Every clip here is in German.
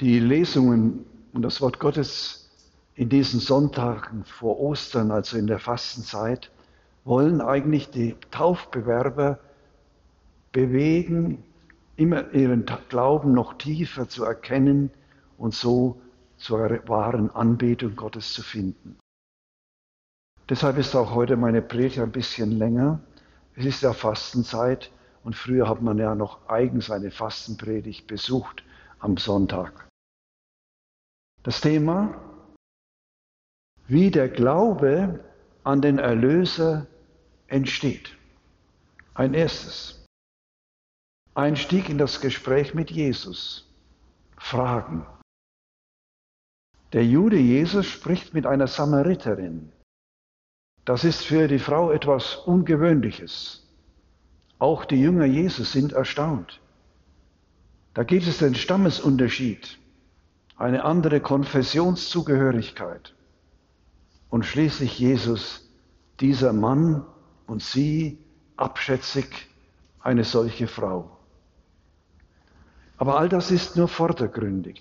Die Lesungen und das Wort Gottes in diesen Sonntagen vor Ostern, also in der Fastenzeit, wollen eigentlich die Taufbewerber bewegen, immer ihren Glauben noch tiefer zu erkennen und so zur wahren Anbetung Gottes zu finden. Deshalb ist auch heute meine Predigt ein bisschen länger. Es ist ja Fastenzeit und früher hat man ja noch eigens eine Fastenpredigt besucht am Sonntag. Das Thema, wie der Glaube an den Erlöser entsteht. Ein erstes. Einstieg in das Gespräch mit Jesus. Fragen. Der Jude Jesus spricht mit einer Samariterin. Das ist für die Frau etwas Ungewöhnliches. Auch die Jünger Jesus sind erstaunt. Da gibt es den Stammesunterschied, eine andere Konfessionszugehörigkeit. Und schließlich Jesus, dieser Mann und sie, abschätzig eine solche Frau. Aber all das ist nur vordergründig.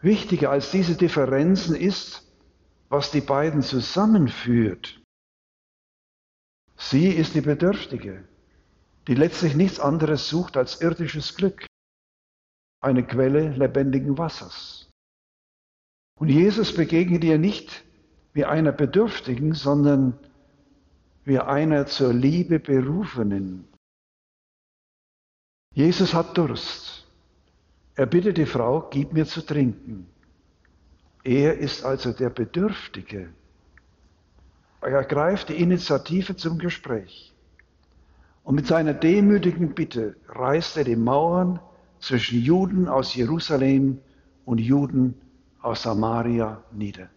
Wichtiger als diese Differenzen ist, was die beiden zusammenführt. Sie ist die Bedürftige, die letztlich nichts anderes sucht als irdisches Glück, eine Quelle lebendigen Wassers. Und Jesus begegnet ihr nicht wie einer Bedürftigen, sondern wie einer zur Liebe berufenen. Jesus hat Durst. Er bittet die Frau, gib mir zu trinken. Er ist also der Bedürftige. Er ergreift die Initiative zum Gespräch. Und mit seiner demütigen Bitte reißt er die Mauern zwischen Juden aus Jerusalem und Juden aus Samaria nieder.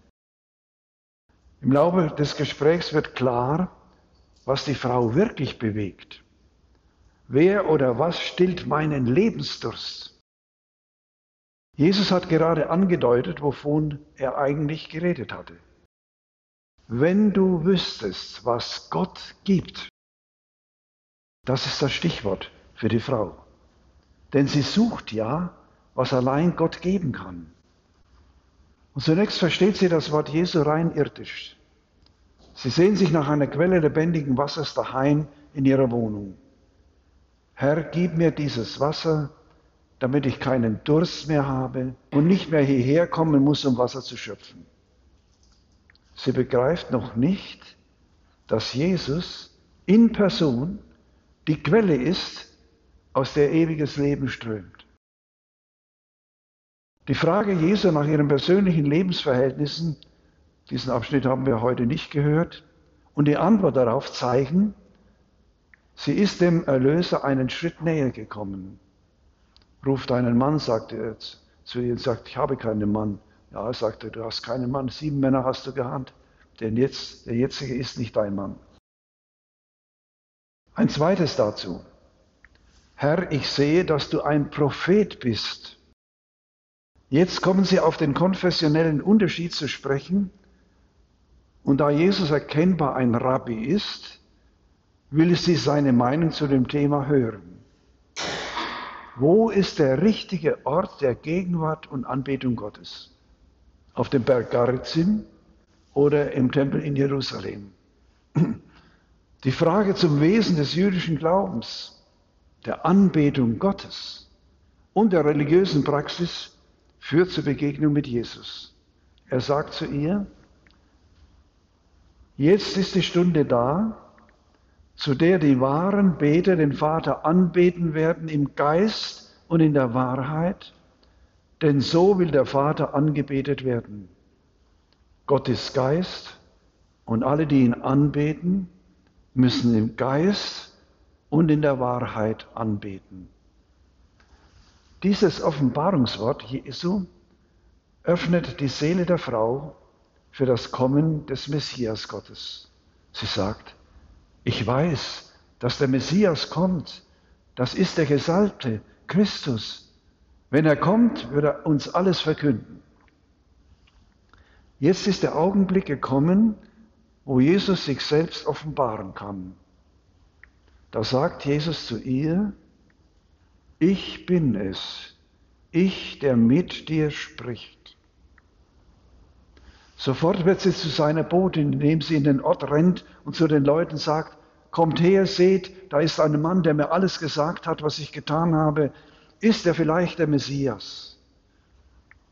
Im Laufe des Gesprächs wird klar, was die Frau wirklich bewegt. Wer oder was stillt meinen Lebensdurst? Jesus hat gerade angedeutet, wovon er eigentlich geredet hatte. Wenn du wüsstest, was Gott gibt, das ist das Stichwort für die Frau. Denn sie sucht ja, was allein Gott geben kann. Und zunächst versteht sie das Wort Jesu rein irdisch. Sie sehen sich nach einer Quelle lebendigen Wassers daheim in ihrer Wohnung. Herr, gib mir dieses Wasser, damit ich keinen Durst mehr habe und nicht mehr hierher kommen muss, um Wasser zu schöpfen. Sie begreift noch nicht, dass Jesus in Person die Quelle ist, aus der ewiges Leben strömt. Die Frage Jesu nach ihren persönlichen Lebensverhältnissen, diesen Abschnitt haben wir heute nicht gehört, und die Antwort darauf zeigen, sie ist dem Erlöser einen Schritt näher gekommen ruft einen Mann, sagt er zu ihr und sagt, ich habe keinen Mann. Ja, er, du hast keinen Mann, sieben Männer hast du gehabt, denn jetzt, der jetzige ist nicht dein Mann. Ein zweites dazu. Herr, ich sehe, dass du ein Prophet bist. Jetzt kommen sie auf den konfessionellen Unterschied zu sprechen. Und da Jesus erkennbar ein Rabbi ist, will sie seine Meinung zu dem Thema hören. Wo ist der richtige Ort der Gegenwart und Anbetung Gottes? Auf dem Berg Garizim oder im Tempel in Jerusalem? Die Frage zum Wesen des jüdischen Glaubens, der Anbetung Gottes und der religiösen Praxis führt zur Begegnung mit Jesus. Er sagt zu ihr, jetzt ist die Stunde da, zu der die wahren Beter den Vater anbeten werden im Geist und in der Wahrheit, denn so will der Vater angebetet werden. Gott ist Geist und alle, die ihn anbeten, müssen im Geist und in der Wahrheit anbeten. Dieses Offenbarungswort Jesu öffnet die Seele der Frau für das Kommen des Messias Gottes. Sie sagt, ich weiß, dass der Messias kommt. Das ist der Gesalbte, Christus. Wenn er kommt, wird er uns alles verkünden. Jetzt ist der Augenblick gekommen, wo Jesus sich selbst offenbaren kann. Da sagt Jesus zu ihr, ich bin es, ich, der mit dir spricht. Sofort wird sie zu seiner Botin, indem sie in den Ort rennt und zu den Leuten sagt, kommt her, seht, da ist ein Mann, der mir alles gesagt hat, was ich getan habe. Ist er vielleicht der Messias?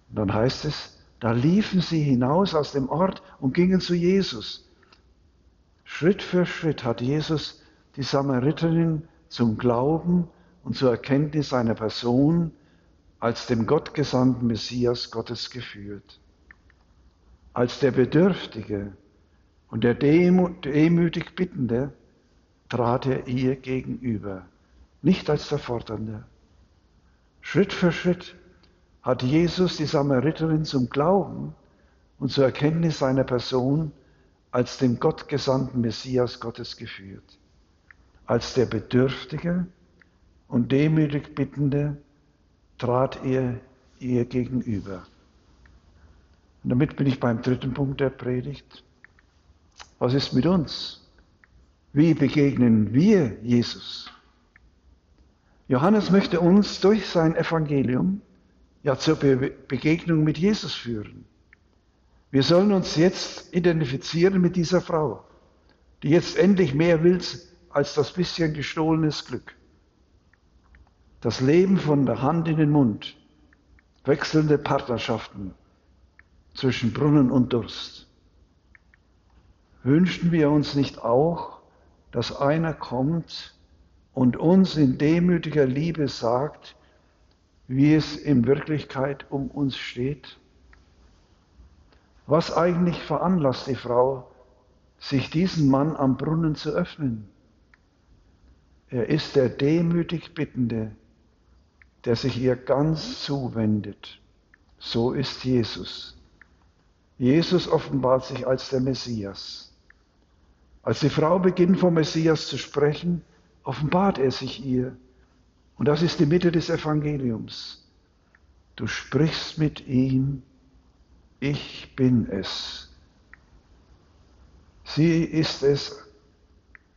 Und dann heißt es, da liefen sie hinaus aus dem Ort und gingen zu Jesus. Schritt für Schritt hat Jesus die Samariterin zum Glauben und zur Erkenntnis seiner Person als dem gottgesandten Messias Gottes geführt. Als der Bedürftige und der demütig Bittende trat er ihr gegenüber, nicht als der Fordernde. Schritt für Schritt hat Jesus die Samariterin zum Glauben und zur Erkenntnis seiner Person als dem gottgesandten Messias Gottes geführt, als der Bedürftige und demütig Bittende trat er ihr gegenüber. Und damit bin ich beim dritten Punkt der Predigt. Was ist mit uns? Wie begegnen wir Jesus? Johannes möchte uns durch sein Evangelium ja zur Be Begegnung mit Jesus führen. Wir sollen uns jetzt identifizieren mit dieser Frau, die jetzt endlich mehr will als das bisschen gestohlenes Glück. Das Leben von der Hand in den Mund, wechselnde Partnerschaften zwischen Brunnen und Durst. Wünschen wir uns nicht auch, dass einer kommt und uns in demütiger Liebe sagt, wie es in Wirklichkeit um uns steht? Was eigentlich veranlasst die Frau, sich diesen Mann am Brunnen zu öffnen? Er ist der demütig Bittende, der sich ihr ganz zuwendet. So ist Jesus. Jesus offenbart sich als der Messias. Als die Frau beginnt vom Messias zu sprechen, offenbart er sich ihr und das ist die Mitte des Evangeliums. Du sprichst mit ihm, ich bin es. Sie ist es,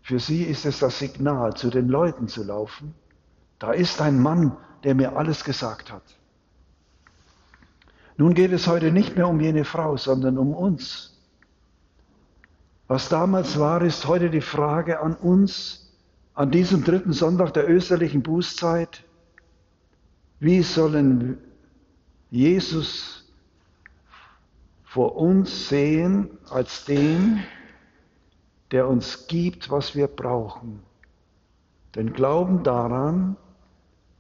für sie ist es das Signal, zu den Leuten zu laufen. Da ist ein Mann, der mir alles gesagt hat. Nun geht es heute nicht mehr um jene Frau, sondern um uns. Was damals war, ist heute die Frage an uns, an diesem dritten Sonntag der österlichen Bußzeit, wie sollen Jesus vor uns sehen als den, der uns gibt, was wir brauchen. Den Glauben daran,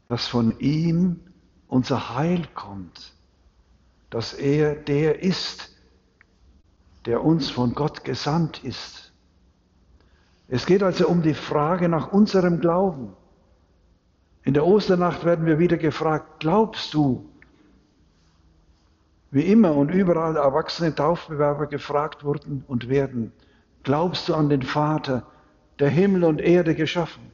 dass von ihm unser Heil kommt, dass er der ist, der uns von Gott gesandt ist es geht also um die Frage nach unserem Glauben. In der Osternacht werden wir wieder gefragt, glaubst du? Wie immer und überall erwachsene Taufbewerber gefragt wurden und werden, glaubst du an den Vater, der Himmel und Erde geschaffen?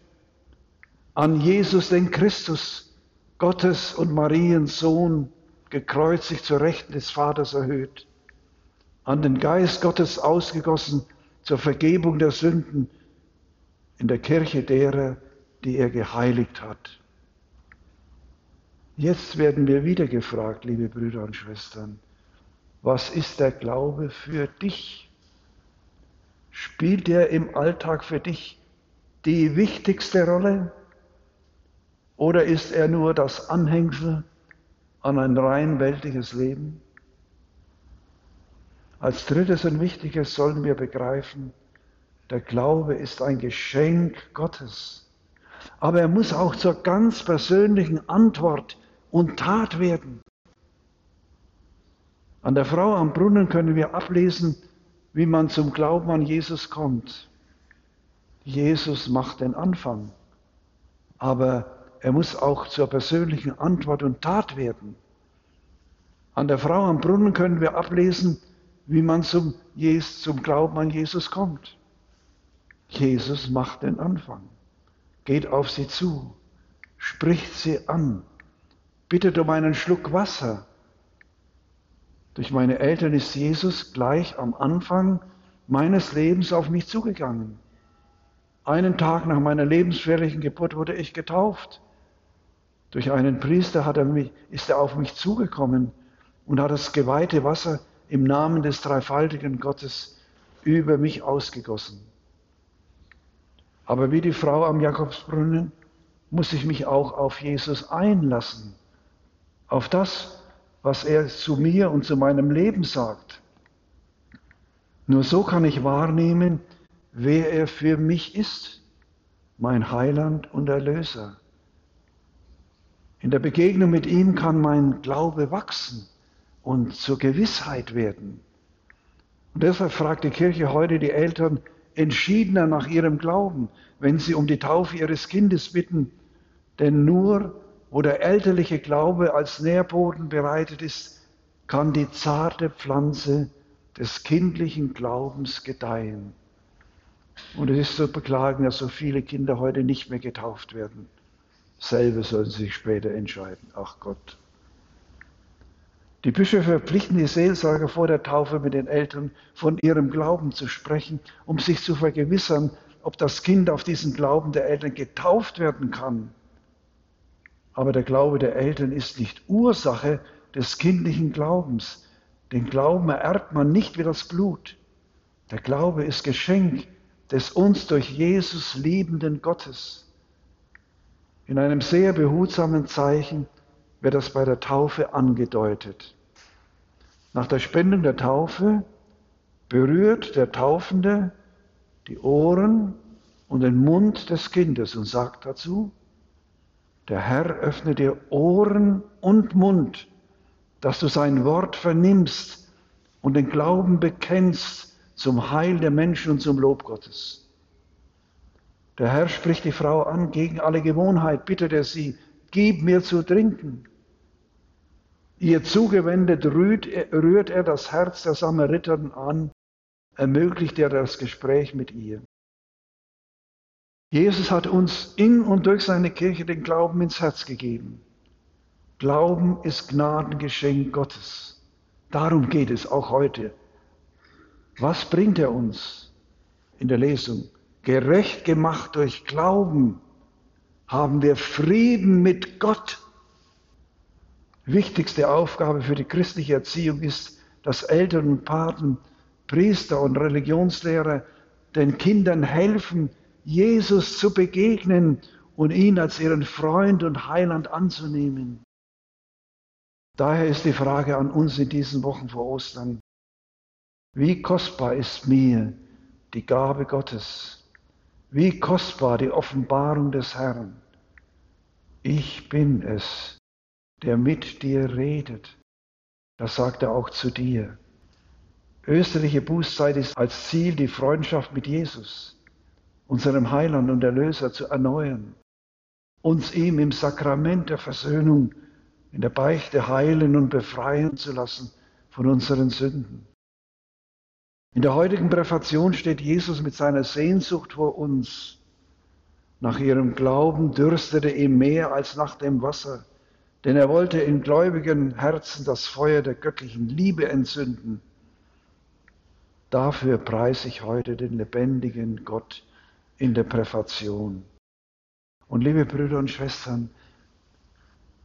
An Jesus, den Christus, Gottes und Mariens Sohn, gekreuzigt zur Rechten des Vaters erhöht? An den Geist Gottes ausgegossen zur Vergebung der Sünden in der Kirche derer, die er geheiligt hat. Jetzt werden wir wieder gefragt, liebe Brüder und Schwestern, was ist der Glaube für dich? Spielt er im Alltag für dich die wichtigste Rolle? Oder ist er nur das Anhängsel an ein rein weltliches Leben? Als drittes und wichtiges sollen wir begreifen, der Glaube ist ein Geschenk Gottes. Aber er muss auch zur ganz persönlichen Antwort und Tat werden. An der Frau am Brunnen können wir ablesen, wie man zum Glauben an Jesus kommt. Jesus macht den Anfang, aber er muss auch zur persönlichen Antwort und Tat werden. An der Frau am Brunnen können wir ablesen, wie man zum, zum Glauben an Jesus kommt. Jesus macht den Anfang, geht auf sie zu, spricht sie an, bittet um einen Schluck Wasser. Durch meine Eltern ist Jesus gleich am Anfang meines Lebens auf mich zugegangen. Einen Tag nach meiner lebensfährlichen Geburt wurde ich getauft. Durch einen Priester er mich, ist er auf mich zugekommen und hat das geweihte Wasser im Namen des dreifaltigen Gottes über mich ausgegossen. Aber wie die Frau am Jakobsbrunnen muss ich mich auch auf Jesus einlassen, auf das, was er zu mir und zu meinem Leben sagt. Nur so kann ich wahrnehmen, wer er für mich ist, mein Heiland und Erlöser. In der Begegnung mit ihm kann mein Glaube wachsen und zur Gewissheit werden. Und deshalb fragt die Kirche heute die Eltern entschiedener nach ihrem Glauben, wenn sie um die Taufe ihres Kindes bitten, denn nur wo der elterliche Glaube als Nährboden bereitet ist, kann die zarte Pflanze des kindlichen Glaubens gedeihen. Und es ist zu beklagen, dass so viele Kinder heute nicht mehr getauft werden. Selber sollen sie sich später entscheiden. Ach Gott. Die Bischöfe verpflichten die Seelsorger vor der Taufe mit den Eltern von ihrem Glauben zu sprechen, um sich zu vergewissern, ob das Kind auf diesen Glauben der Eltern getauft werden kann. Aber der Glaube der Eltern ist nicht Ursache des kindlichen Glaubens. Den Glauben ererbt man nicht wie das Blut. Der Glaube ist Geschenk des uns durch Jesus liebenden Gottes. In einem sehr behutsamen Zeichen wird das bei der Taufe angedeutet. Nach der Spendung der Taufe berührt der Taufende die Ohren und den Mund des Kindes und sagt dazu, der Herr öffne dir Ohren und Mund, dass du sein Wort vernimmst und den Glauben bekennst zum Heil der Menschen und zum Lob Gottes. Der Herr spricht die Frau an, gegen alle Gewohnheit bittet er sie, gib mir zu trinken. Ihr zugewendet rührt, rührt er das Herz der Samariterin an, ermöglicht er das Gespräch mit ihr. Jesus hat uns in und durch seine Kirche den Glauben ins Herz gegeben. Glauben ist Gnadengeschenk Gottes. Darum geht es auch heute. Was bringt er uns in der Lesung? gerecht gemacht durch Glauben, haben wir Frieden mit Gott. Wichtigste Aufgabe für die christliche Erziehung ist, dass Eltern und Paten, Priester und Religionslehrer den Kindern helfen, Jesus zu begegnen und ihn als ihren Freund und Heiland anzunehmen. Daher ist die Frage an uns in diesen Wochen vor Ostern, wie kostbar ist mir die Gabe Gottes, wie kostbar die Offenbarung des Herrn. Ich bin es, der mit dir redet. Das sagt er auch zu dir. Österliche Bußzeit ist als Ziel die Freundschaft mit Jesus, unserem Heiland und Erlöser, zu erneuern, uns ihm im Sakrament der Versöhnung, in der Beichte heilen und befreien zu lassen von unseren Sünden. In der heutigen Präfation steht Jesus mit seiner Sehnsucht vor uns. Nach ihrem Glauben dürstete ihm mehr als nach dem Wasser, denn er wollte in gläubigen Herzen das Feuer der göttlichen Liebe entzünden. Dafür preise ich heute den lebendigen Gott in der Präfation. Und liebe Brüder und Schwestern,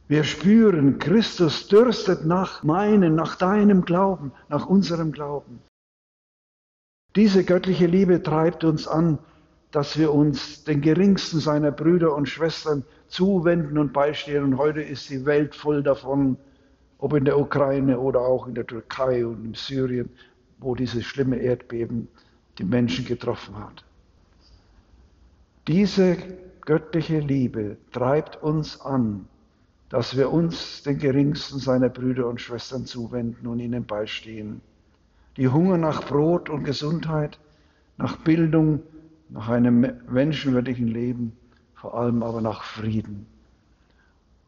wir spüren, Christus dürstet nach meinem, nach deinem Glauben, nach unserem Glauben. Diese göttliche Liebe treibt uns an, dass wir uns den geringsten seiner Brüder und Schwestern zuwenden und beistehen. Und heute ist die Welt voll davon, ob in der Ukraine oder auch in der Türkei und in Syrien, wo dieses schlimme Erdbeben die Menschen getroffen hat. Diese göttliche Liebe treibt uns an, dass wir uns den geringsten seiner Brüder und Schwestern zuwenden und ihnen beistehen die Hunger nach Brot und Gesundheit, nach Bildung, nach einem menschenwürdigen Leben, vor allem aber nach Frieden.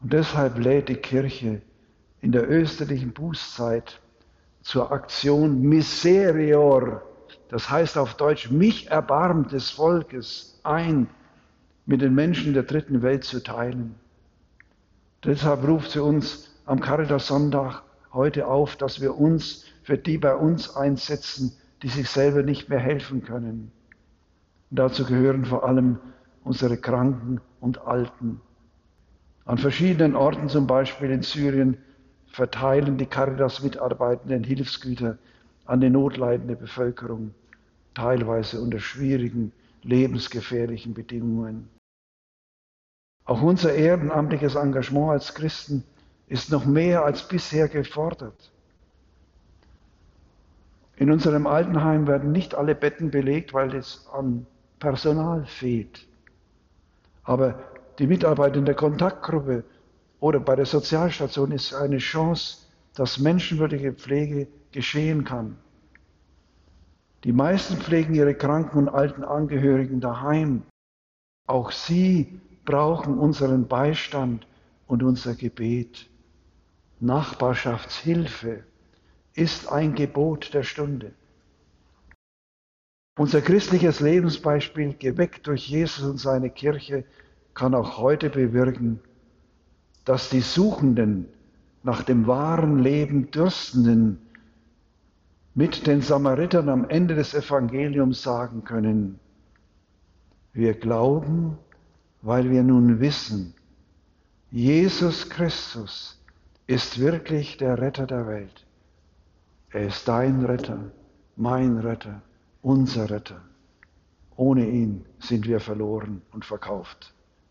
Und deshalb lädt die Kirche in der österlichen Bußzeit zur Aktion Miserior, das heißt auf Deutsch mich erbarmt des Volkes, ein, mit den Menschen der dritten Welt zu teilen. Deshalb ruft sie uns am Caritas Sonntag heute auf, dass wir uns für die bei uns einsetzen, die sich selber nicht mehr helfen können. Und dazu gehören vor allem unsere Kranken und Alten. An verschiedenen Orten, zum Beispiel in Syrien, verteilen die Caritas-Mitarbeitenden Hilfsgüter an die notleidende Bevölkerung, teilweise unter schwierigen, lebensgefährlichen Bedingungen. Auch unser ehrenamtliches Engagement als Christen ist noch mehr als bisher gefordert. In unserem Altenheim werden nicht alle Betten belegt, weil es an Personal fehlt. Aber die Mitarbeiter in der Kontaktgruppe oder bei der Sozialstation ist eine Chance, dass menschenwürdige Pflege geschehen kann. Die meisten pflegen ihre kranken und alten Angehörigen daheim. Auch sie brauchen unseren Beistand und unser Gebet. Nachbarschaftshilfe ist ein Gebot der Stunde. Unser christliches Lebensbeispiel, geweckt durch Jesus und seine Kirche, kann auch heute bewirken, dass die Suchenden nach dem wahren Leben Dürstenden mit den Samaritern am Ende des Evangeliums sagen können, wir glauben, weil wir nun wissen, Jesus Christus ist wirklich der Retter der Welt. Er ist dein Retter, mein Retter, unser Retter. Ohne ihn sind wir verloren und verkauft.